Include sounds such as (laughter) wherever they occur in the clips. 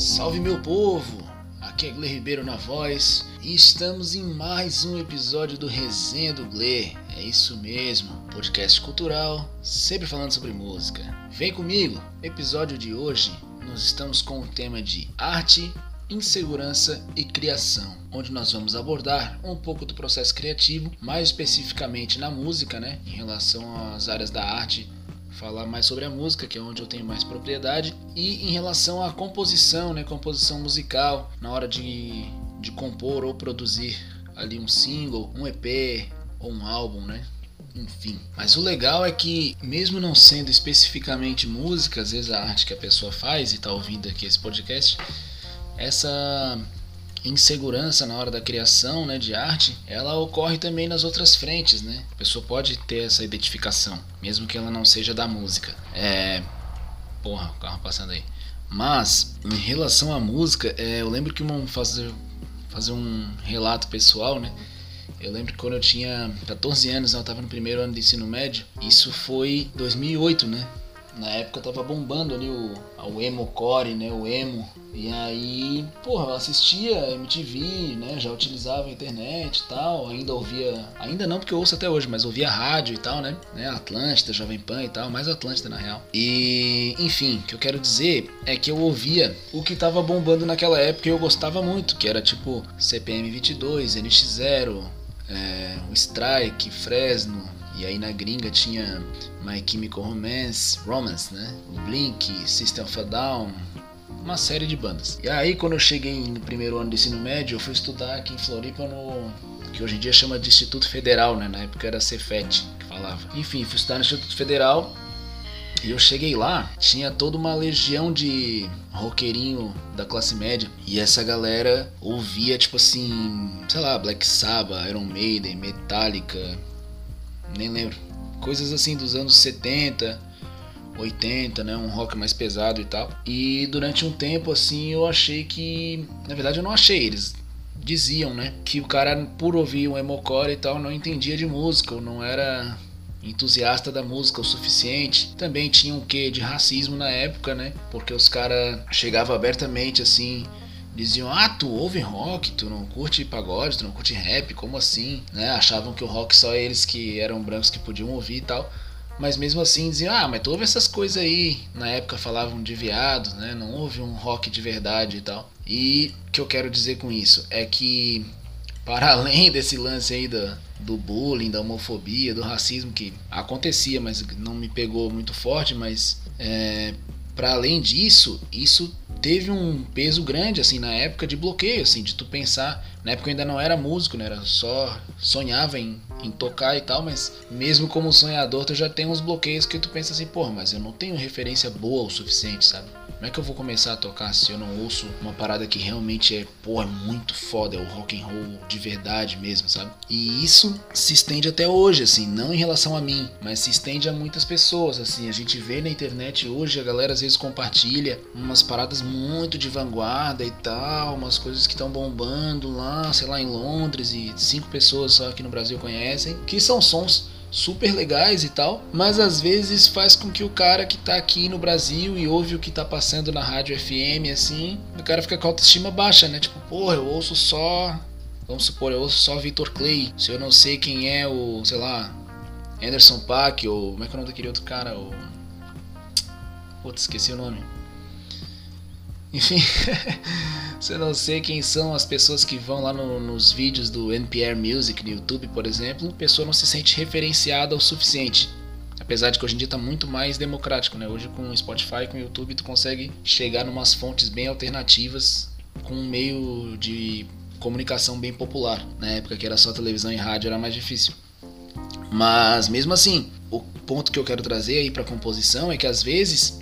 Salve meu povo! Aqui é Gle Ribeiro na voz e estamos em mais um episódio do Resenha do Gle. É isso mesmo, podcast cultural, sempre falando sobre música. Vem comigo! Episódio de hoje nós estamos com o tema de arte, insegurança e criação, onde nós vamos abordar um pouco do processo criativo, mais especificamente na música, né, em relação às áreas da arte falar mais sobre a música, que é onde eu tenho mais propriedade, e em relação à composição, né, composição musical, na hora de, de compor ou produzir ali um single, um EP ou um álbum, né? Enfim. Mas o legal é que, mesmo não sendo especificamente música, às vezes a arte que a pessoa faz e está ouvindo aqui esse podcast, essa insegurança na hora da criação né, de arte, ela ocorre também nas outras frentes, né? A pessoa pode ter essa identificação, mesmo que ela não seja da música. É. Porra, o carro passando aí. Mas, em relação à música, é, eu lembro que vamos fazer, fazer um relato pessoal, né? Eu lembro que quando eu tinha 14 anos, eu estava no primeiro ano de ensino médio. Isso foi 2008, né? Na época tava bombando ali o, o emo core, né? O emo. E aí, porra, eu assistia MTV, né? Já utilizava a internet e tal. Ainda ouvia. Ainda não porque eu ouço até hoje, mas ouvia rádio e tal, né? né? Atlântida, Jovem Pan e tal, mais Atlântida na real. E, enfim, o que eu quero dizer é que eu ouvia o que tava bombando naquela época e eu gostava muito, que era tipo CPM 22, NX0, é, o Strike, Fresno, e aí na gringa tinha My Chemical Romance, Romance, né? Blink, System of a Down, uma série de bandas. E aí quando eu cheguei no primeiro ano de ensino médio, eu fui estudar aqui em Floripa no que hoje em dia chama de Instituto Federal, né? Na época era Cefet que falava. Enfim, fui estudar no Instituto Federal e eu cheguei lá, tinha toda uma legião de roqueirinho da classe média. E essa galera ouvia, tipo assim, sei lá, Black Sabbath, Iron Maiden, Metallica, nem lembro. Coisas assim dos anos 70, 80, né, um rock mais pesado e tal. E durante um tempo assim eu achei que, na verdade eu não achei, eles diziam, né, que o cara por ouvir um emocore e tal não entendia de música, ou não era entusiasta da música o suficiente. Também tinha um quê de racismo na época, né? Porque os caras chegavam abertamente assim diziam: Ah, tu ouve rock, tu não curte pagode, tu não curte rap, como assim? Né? Achavam que o rock só eles que eram brancos que podiam ouvir e tal. Mas mesmo assim diziam: Ah, mas tu ouve essas coisas aí. Na época falavam de viados, né? Não houve um rock de verdade e tal. E o que eu quero dizer com isso é que, para (laughs) além desse lance aí do, do bullying, da homofobia, do racismo que acontecia, mas não me pegou muito forte, mas é, para além disso, isso teve um peso grande assim na época de bloqueio assim de tu pensar na época eu ainda não era músico né era só sonhava em, em tocar e tal mas mesmo como sonhador tu já tem uns bloqueios que tu pensa assim pô mas eu não tenho referência boa o suficiente sabe como é que eu vou começar a tocar se eu não ouço uma parada que realmente é, pô, é muito foda, é o rock and roll de verdade mesmo, sabe? E isso se estende até hoje, assim, não em relação a mim, mas se estende a muitas pessoas, assim. A gente vê na internet hoje, a galera às vezes compartilha umas paradas muito de vanguarda e tal, umas coisas que estão bombando lá, sei lá, em Londres e cinco pessoas só aqui no Brasil conhecem, que são sons super legais e tal, mas às vezes faz com que o cara que tá aqui no Brasil e ouve o que tá passando na rádio FM assim, o cara fica com a autoestima baixa, né? Tipo, porra, eu ouço só, vamos supor, eu ouço só Vitor Clay, se eu não sei quem é o, sei lá, Anderson Paak ou como é que é o nome daquele outro cara, o Putz, esqueci o nome. Enfim, (laughs) eu não sei quem são as pessoas que vão lá no, nos vídeos do NPR Music no YouTube, por exemplo, a pessoa não se sente referenciada o suficiente. Apesar de que hoje em dia está muito mais democrático, né? Hoje com o Spotify, com o YouTube, tu consegue chegar em umas fontes bem alternativas com um meio de comunicação bem popular. Na época que era só televisão e rádio era mais difícil. Mas mesmo assim, o ponto que eu quero trazer aí para composição é que às vezes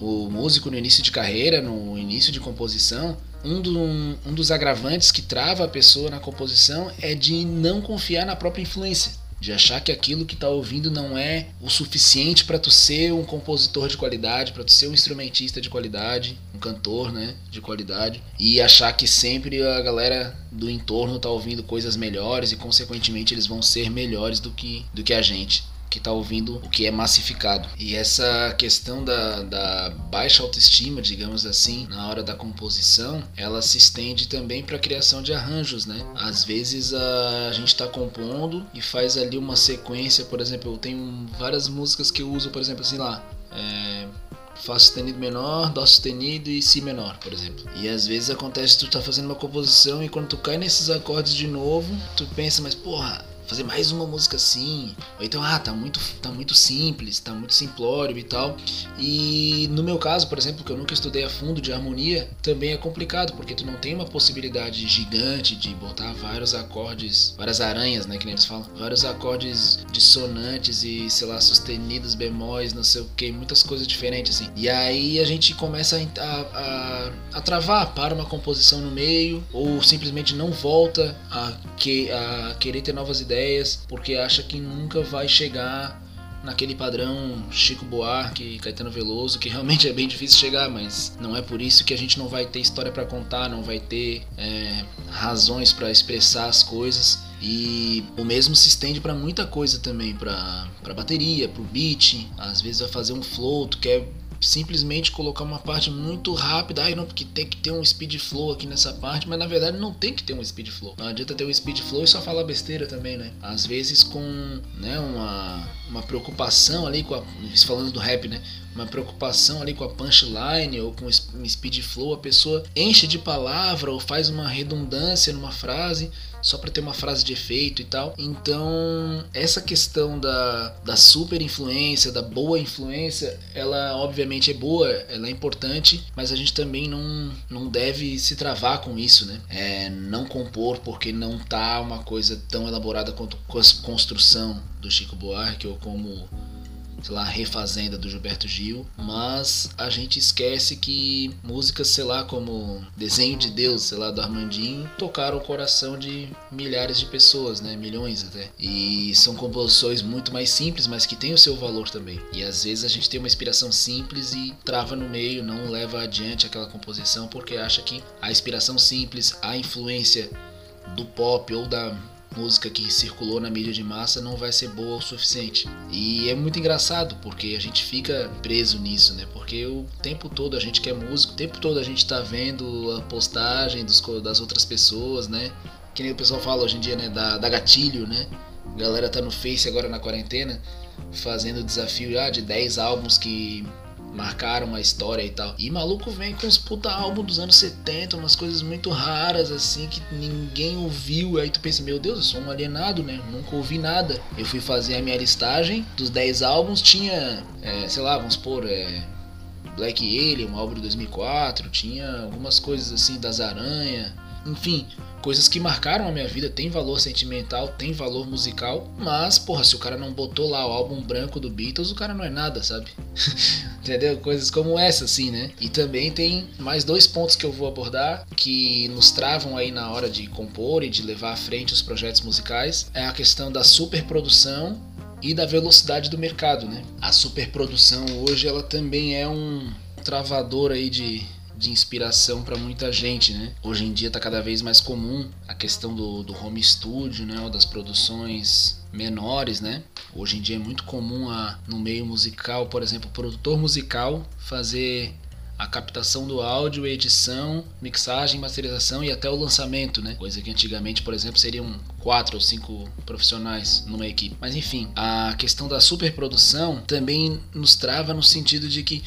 o músico no início de carreira, no início de composição, um, do, um, dos agravantes que trava a pessoa na composição é de não confiar na própria influência, de achar que aquilo que está ouvindo não é o suficiente para tu ser um compositor de qualidade, para tu ser um instrumentista de qualidade, um cantor, né, de qualidade, e achar que sempre a galera do entorno está ouvindo coisas melhores e consequentemente eles vão ser melhores do que do que a gente. Que está ouvindo o que é massificado. E essa questão da, da baixa autoestima, digamos assim, na hora da composição, ela se estende também para a criação de arranjos, né? Às vezes a, gente está compondo e faz ali uma sequência, por exemplo, eu tenho várias músicas que eu uso, por exemplo, assim lá. É, Fá sustenido menor, Dó sustenido e Si menor, por exemplo. E às vezes acontece tu tá fazendo uma composição e quando tu cai nesses acordes de novo, tu pensa, mas porra, fazer mais uma música assim. Ou então, ah, tá muito, tá muito simples, tá muito simplório e tal. E no meu caso, por exemplo, que eu nunca estudei a fundo de harmonia, também é complicado, porque tu não tem uma possibilidade gigante de botar vários acordes, várias aranhas, né, que nem eles falam, vários acordes dissonantes e, sei lá, sustenidos, bemóis, não sei o que, muitas coisas diferentes assim. E aí a gente começa a, a, a, travar, para uma composição no meio, ou simplesmente não volta a, que, a querer ter novas ideias ideias, porque acha que nunca vai chegar naquele padrão Chico Buarque, Caetano Veloso, que realmente é bem difícil chegar, mas não é por isso que a gente não vai ter história para contar, não vai ter é, razões para expressar as coisas. E o mesmo se estende para muita coisa também, para bateria, para o beat. Às vezes vai fazer um flow, tu quer simplesmente colocar uma parte muito rápida, ai não, porque tem que ter um speed flow aqui nessa parte, mas na verdade não tem que ter um speed flow. Não adianta ter um speed flow e só falar besteira também, né? Às vezes com né, uma, uma preocupação ali com a, falando do rap, né? Uma preocupação ali com a punchline ou com um speed flow, a pessoa enche de palavra ou faz uma redundância numa frase só para ter uma frase de efeito e tal. Então, essa questão da, da super influência, da boa influência, ela obviamente é boa, ela é importante, mas a gente também não, não deve se travar com isso, né? É, não compor porque não tá uma coisa tão elaborada quanto a construção do Chico Buarque ou como lá, Refazenda do Gilberto Gil, mas a gente esquece que músicas, sei lá, como Desenho de Deus, sei lá, do Armandinho, tocaram o coração de milhares de pessoas, né? Milhões até. E são composições muito mais simples, mas que têm o seu valor também. E às vezes a gente tem uma inspiração simples e trava no meio, não leva adiante aquela composição porque acha que a inspiração simples, a influência do pop ou da música que circulou na mídia de massa não vai ser boa o suficiente. E é muito engraçado porque a gente fica preso nisso, né? Porque o tempo todo a gente quer música, o tempo todo a gente tá vendo a postagem dos, das outras pessoas, né? Que nem o pessoal fala hoje em dia, né? Da, da gatilho, né? A galera tá no Face agora na quarentena fazendo o desafio ah, de 10 álbuns que marcaram a história e tal. E maluco vem com uns puta álbum dos anos 70, umas coisas muito raras assim que ninguém ouviu. Aí tu pensa, meu Deus, eu sou um alienado, né? Nunca ouvi nada. Eu fui fazer a minha listagem dos 10 álbuns, tinha, é, sei lá, vamos supor, é, Black Alien, um álbum de 2004, tinha algumas coisas assim das Aranha, enfim, coisas que marcaram a minha vida, tem valor sentimental, tem valor musical, mas, porra, se o cara não botou lá o álbum branco do Beatles, o cara não é nada, sabe? (laughs) Entendeu? Coisas como essa, assim, né? E também tem mais dois pontos que eu vou abordar que nos travam aí na hora de compor e de levar à frente os projetos musicais. É a questão da superprodução e da velocidade do mercado, né? A superprodução hoje ela também é um travador aí de de inspiração para muita gente, né? Hoje em dia está cada vez mais comum a questão do, do home studio, né? Ou das produções menores, né? Hoje em dia é muito comum a, no meio musical, por exemplo, o produtor musical fazer a captação do áudio, edição, mixagem, masterização e até o lançamento, né? Coisa que antigamente, por exemplo, seriam quatro ou cinco profissionais numa equipe. Mas enfim, a questão da superprodução também nos trava no sentido de que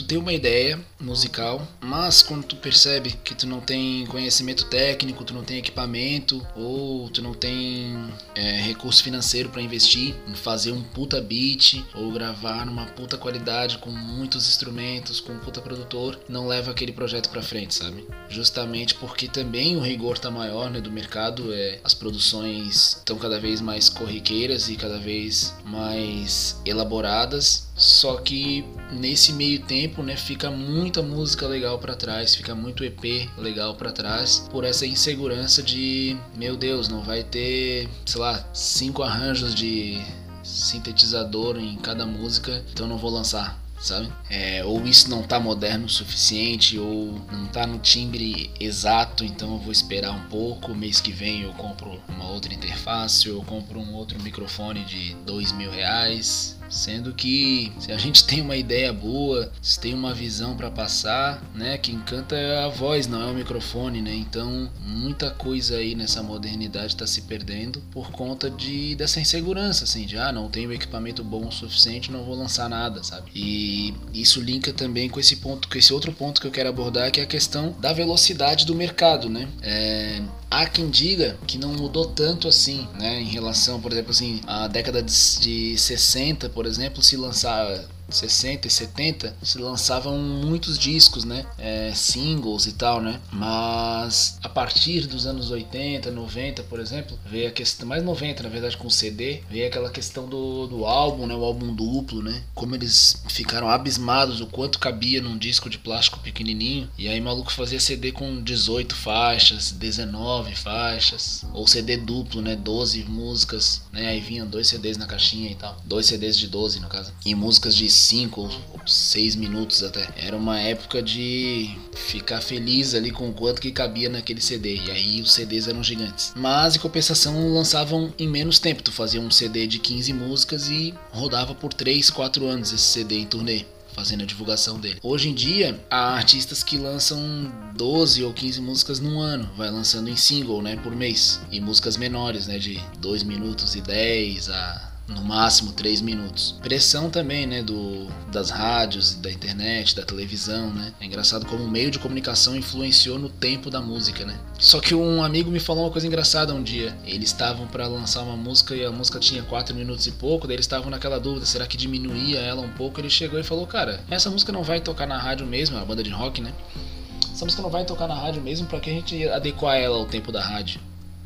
tu tem uma ideia musical, mas quando tu percebe que tu não tem conhecimento técnico, tu não tem equipamento ou tu não tem é, recurso financeiro para investir em fazer um puta beat ou gravar numa puta qualidade com muitos instrumentos, com um puta produtor, não leva aquele projeto para frente, sabe? Justamente porque também o rigor tá maior né, do mercado, é, as produções estão cada vez mais corriqueiras e cada vez mais elaboradas só que nesse meio tempo, né, fica muita música legal para trás, fica muito EP legal para trás, por essa insegurança de, meu Deus, não vai ter, sei lá, cinco arranjos de sintetizador em cada música, então não vou lançar sabe? É, ou isso não tá moderno o suficiente, ou não tá no timbre exato, então eu vou esperar um pouco. Mês que vem eu compro uma outra interface, ou eu compro um outro microfone de dois mil reais. Sendo que se a gente (laughs) tem uma ideia boa, se tem uma visão para passar, né, quem canta é a voz, não é o microfone, né? Então, muita coisa aí nessa modernidade está se perdendo por conta de dessa insegurança, assim, de ah, não tenho equipamento bom o suficiente, não vou lançar nada, sabe? E isso linka também com esse ponto, com esse outro ponto que eu quero abordar, que é a questão da velocidade do mercado, né? É, há quem diga que não mudou tanto assim, né, em relação, por exemplo, assim, a década de, de 60, por exemplo, se lançar 60 e 70 se lançavam muitos discos, né? É, singles e tal, né? Mas a partir dos anos 80, 90, por exemplo, veio a questão, mais 90 na verdade com o CD, veio aquela questão do, do álbum, né? O álbum duplo, né? Como eles ficaram abismados o quanto cabia num disco de plástico pequenininho. E aí maluco fazia CD com 18 faixas, 19 faixas, ou CD duplo, né? 12 músicas, né? Aí vinham dois CDs na caixinha e tal. Dois CDs de 12 no caso. E músicas de 5 ou 6 minutos até. Era uma época de ficar feliz ali com o quanto que cabia naquele CD. E aí os CDs eram gigantes. Mas em compensação lançavam em menos tempo. Tu fazia um CD de 15 músicas e rodava por 3, 4 anos esse CD em turnê fazendo a divulgação dele. Hoje em dia, há artistas que lançam 12 ou 15 músicas num ano, vai lançando em single, né, por mês, e músicas menores, né, de 2 minutos e 10 a no máximo 3 minutos. Pressão também, né, do, das rádios, da internet, da televisão, né? É engraçado como o meio de comunicação influenciou no tempo da música, né? Só que um amigo me falou uma coisa engraçada um dia. Eles estavam para lançar uma música e a música tinha 4 minutos e pouco, daí eles estavam naquela dúvida, será que diminuía ela um pouco? Ele chegou e falou: "Cara, essa música não vai tocar na rádio mesmo, é uma banda de rock, né? Essa música não vai tocar na rádio mesmo para que a gente adequar ela ao tempo da rádio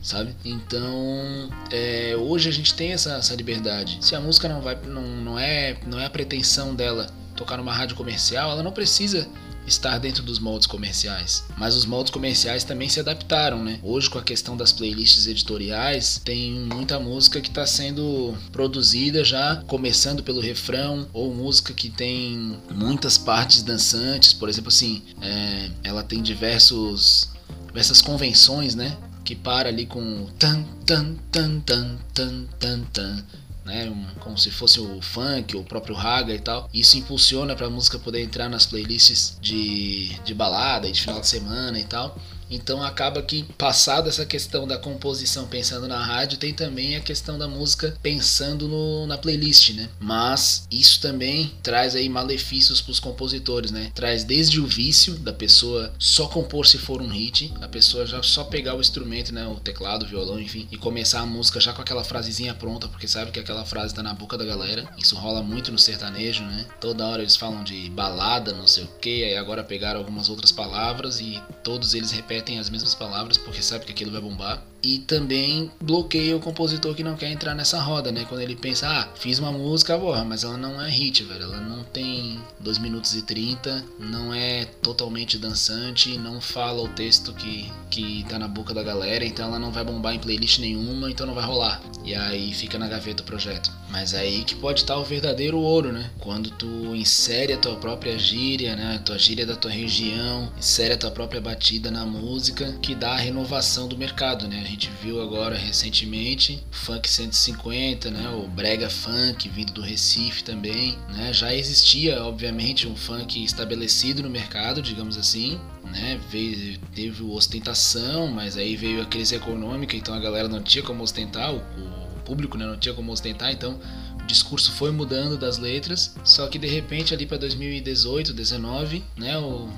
sabe? Então, é, hoje a gente tem essa, essa liberdade. Se a música não vai, não, não é, não é a pretensão dela tocar numa rádio comercial, ela não precisa estar dentro dos moldes comerciais. Mas os moldes comerciais também se adaptaram, né? Hoje, com a questão das playlists editoriais, tem muita música que está sendo produzida já começando pelo refrão, ou música que tem muitas partes dançantes, por exemplo, assim, é, ela tem diversos diversas convenções, né? Que para ali com tan tan tan tan tan tan tan né, um, como se fosse o funk, o próprio raga e tal. Isso impulsiona para a música poder entrar nas playlists de, de balada e de final de semana e tal. Então acaba que passado essa questão da composição pensando na rádio, tem também a questão da música pensando no, na playlist, né? Mas isso também traz aí malefícios para os compositores, né? Traz desde o vício da pessoa só compor se for um hit, a pessoa já só pegar o instrumento, né, o teclado, o violão, enfim, e começar a música já com aquela frasezinha pronta, porque sabe que aquela frase tá na boca da galera. Isso rola muito no sertanejo, né? Toda hora eles falam de balada, não sei o que, aí agora pegaram algumas outras palavras e todos eles repetem repetem as mesmas palavras porque sabe que aquilo vai bombar. E também bloqueia o compositor que não quer entrar nessa roda, né? Quando ele pensa, ah, fiz uma música, porra, mas ela não é hit, velho. Ela não tem 2 minutos e 30, não é totalmente dançante, não fala o texto que, que tá na boca da galera, então ela não vai bombar em playlist nenhuma, então não vai rolar. E aí fica na gaveta o projeto. Mas é aí que pode estar o verdadeiro ouro, né? Quando tu insere a tua própria gíria, né? A tua gíria da tua região, insere a tua própria batida na música, que dá a renovação do mercado, né? Gente viu agora recentemente funk 150, né? O brega funk vindo do Recife também, né? Já existia, obviamente, um funk estabelecido no mercado, digamos assim, né? Veio, teve ostentação, mas aí veio a crise econômica, então a galera não tinha como ostentar, o, o público né, não tinha como ostentar, então o discurso foi mudando das letras, só que de repente ali para 2018, 19, né, o,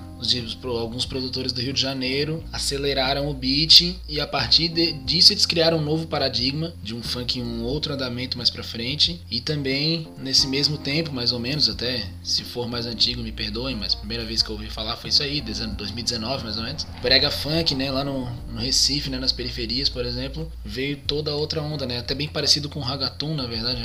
alguns produtores do Rio de Janeiro aceleraram o beat e a partir de, disso eles criaram um novo paradigma de um funk em um outro andamento mais para frente e também nesse mesmo tempo, mais ou menos até, se for mais antigo me perdoem, mas a primeira vez que eu ouvi falar foi isso aí, 2019 mais ou menos. Brega funk, né, lá no, no Recife, né, nas periferias, por exemplo, veio toda outra onda, né, até bem parecido com o na verdade,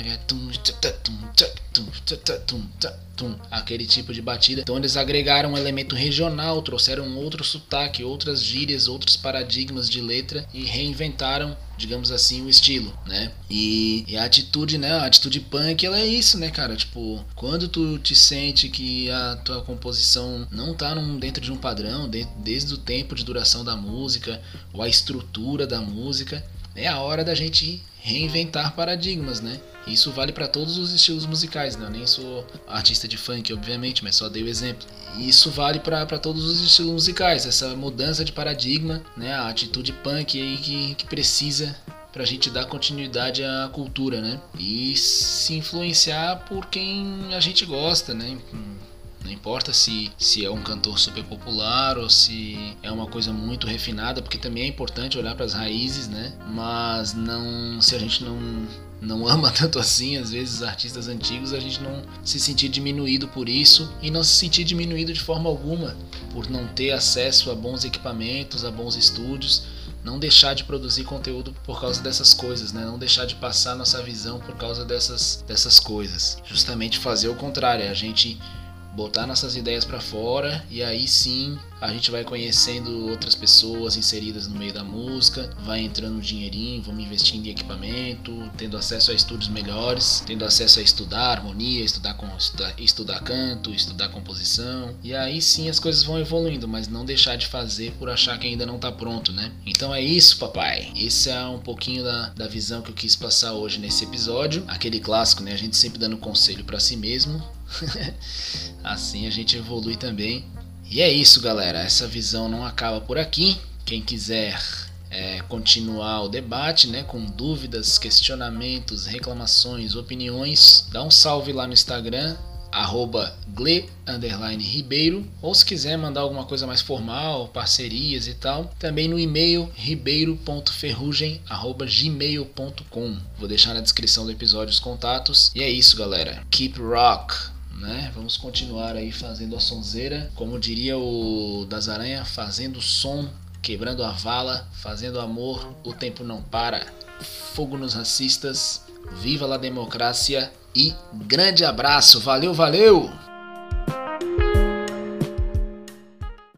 aquele tipo de batida. Então eles agregaram um elemento regional regional, trouxeram outro sotaque, outras gírias, outros paradigmas de letra e reinventaram digamos assim, o estilo, né? E, e, a atitude, né? A atitude punk, ela é isso, né, cara? Tipo, quando tu te sente que a tua composição não tá num, dentro de um padrão, de, desde o tempo de duração da música ou a estrutura da música, é a hora da gente reinventar paradigmas, né? Isso vale para todos os estilos musicais, né? Eu nem sou artista de funk, obviamente, mas só dei o exemplo. Isso vale para todos os estilos musicais, essa mudança de paradigma, né? A atitude punk aí que, que precisa pra gente dar continuidade à cultura, né? E se influenciar por quem a gente gosta, né? Não importa se, se é um cantor super popular ou se é uma coisa muito refinada, porque também é importante olhar para as raízes, né? Mas não, se a gente não não (laughs) ama tanto assim, às vezes artistas antigos, a gente não se sentir diminuído por isso e não se sentir diminuído de forma alguma por não ter acesso a bons equipamentos, a bons estúdios, não deixar de produzir conteúdo por causa dessas coisas, né? Não deixar de passar nossa visão por causa dessas dessas coisas. Justamente fazer o contrário, a gente botar nossas ideias para fora e aí sim a gente vai conhecendo outras pessoas inseridas no meio da música, vai entrando dinheirinho, vamos investindo em equipamento, tendo acesso a estudos melhores, tendo acesso a estudar harmonia, estudar, estudar, estudar canto, estudar composição e aí sim as coisas vão evoluindo, mas não deixar de fazer por achar que ainda não tá pronto, né? Então é isso, papai. Esse é um pouquinho da, da visão que eu quis passar hoje nesse episódio, aquele clássico, né? A gente sempre dando conselho para si mesmo (laughs) assim a gente evolui também. E é isso, galera. Essa visão não acaba por aqui. Quem quiser é, continuar o debate, né, com dúvidas, questionamentos, reclamações, opiniões, dá um salve lá no Instagram, arroba gle, ribeiro, ou se quiser mandar alguma coisa mais formal, parcerias e tal, também no e-mail ribeiro.ferrugem, arroba gmail.com. Vou deixar na descrição do episódio os contatos. E é isso, galera. Keep rock! Né? Vamos continuar aí fazendo a sonzeira, como diria o das Aranha, fazendo som, quebrando a vala, fazendo amor, o tempo não para. Fogo nos racistas, viva a democracia e grande abraço, valeu, valeu!